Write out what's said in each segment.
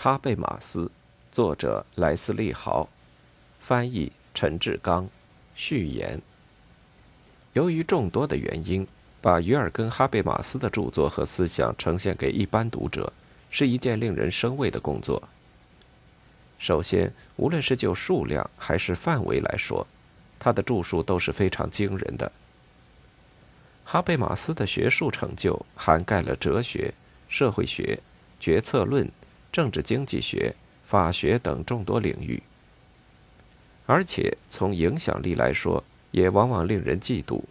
哈贝马斯，作者莱斯利·豪，翻译陈志刚，序言。由于众多的原因，把于尔根·哈贝马斯的著作和思想呈现给一般读者，是一件令人生畏的工作。首先，无论是就数量还是范围来说，他的著述都是非常惊人的。哈贝马斯的学术成就涵盖了哲学、社会学、决策论。政治经济学、法学等众多领域，而且从影响力来说，也往往令人嫉妒。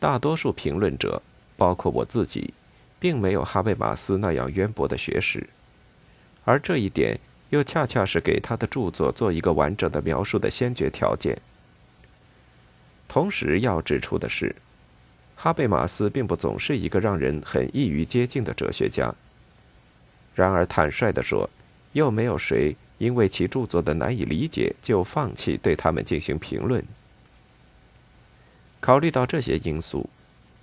大多数评论者，包括我自己，并没有哈贝马斯那样渊博的学识，而这一点又恰恰是给他的著作做一个完整的描述的先决条件。同时要指出的是，哈贝马斯并不总是一个让人很易于接近的哲学家。然而，坦率地说，又没有谁因为其著作的难以理解就放弃对他们进行评论。考虑到这些因素，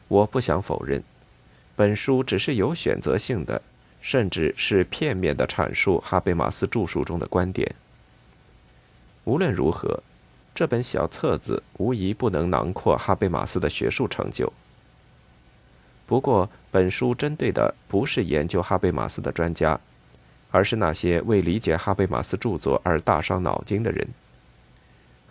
我不想否认，本书只是有选择性的，甚至是片面的阐述哈贝马斯著述中的观点。无论如何，这本小册子无疑不能囊括哈贝马斯的学术成就。不过，本书针对的不是研究哈贝马斯的专家，而是那些为理解哈贝马斯著作而大伤脑筋的人。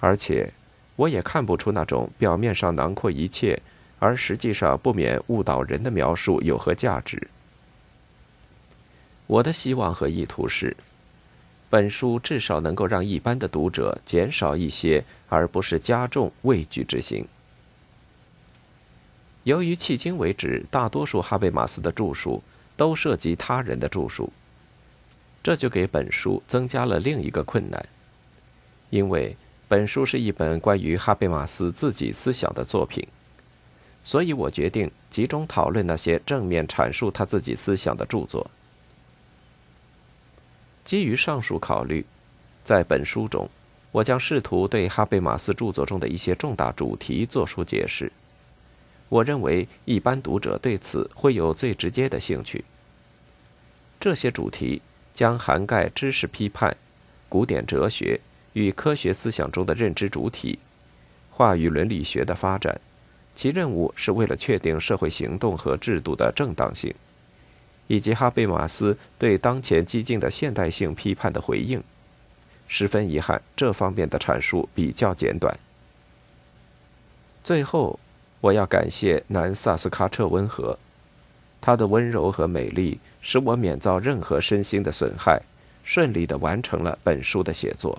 而且，我也看不出那种表面上囊括一切，而实际上不免误导人的描述有何价值。我的希望和意图是，本书至少能够让一般的读者减少一些，而不是加重畏惧之心。由于迄今为止大多数哈贝马斯的著述都涉及他人的著述，这就给本书增加了另一个困难。因为本书是一本关于哈贝马斯自己思想的作品，所以我决定集中讨论那些正面阐述他自己思想的著作。基于上述考虑，在本书中，我将试图对哈贝马斯著作中的一些重大主题作出解释。我认为一般读者对此会有最直接的兴趣。这些主题将涵盖知识批判、古典哲学与科学思想中的认知主体、话语伦理学的发展，其任务是为了确定社会行动和制度的正当性，以及哈贝马斯对当前激进的现代性批判的回应。十分遗憾，这方面的阐述比较简短。最后。我要感谢南萨斯喀彻温和，她的温柔和美丽使我免遭任何身心的损害，顺利地完成了本书的写作。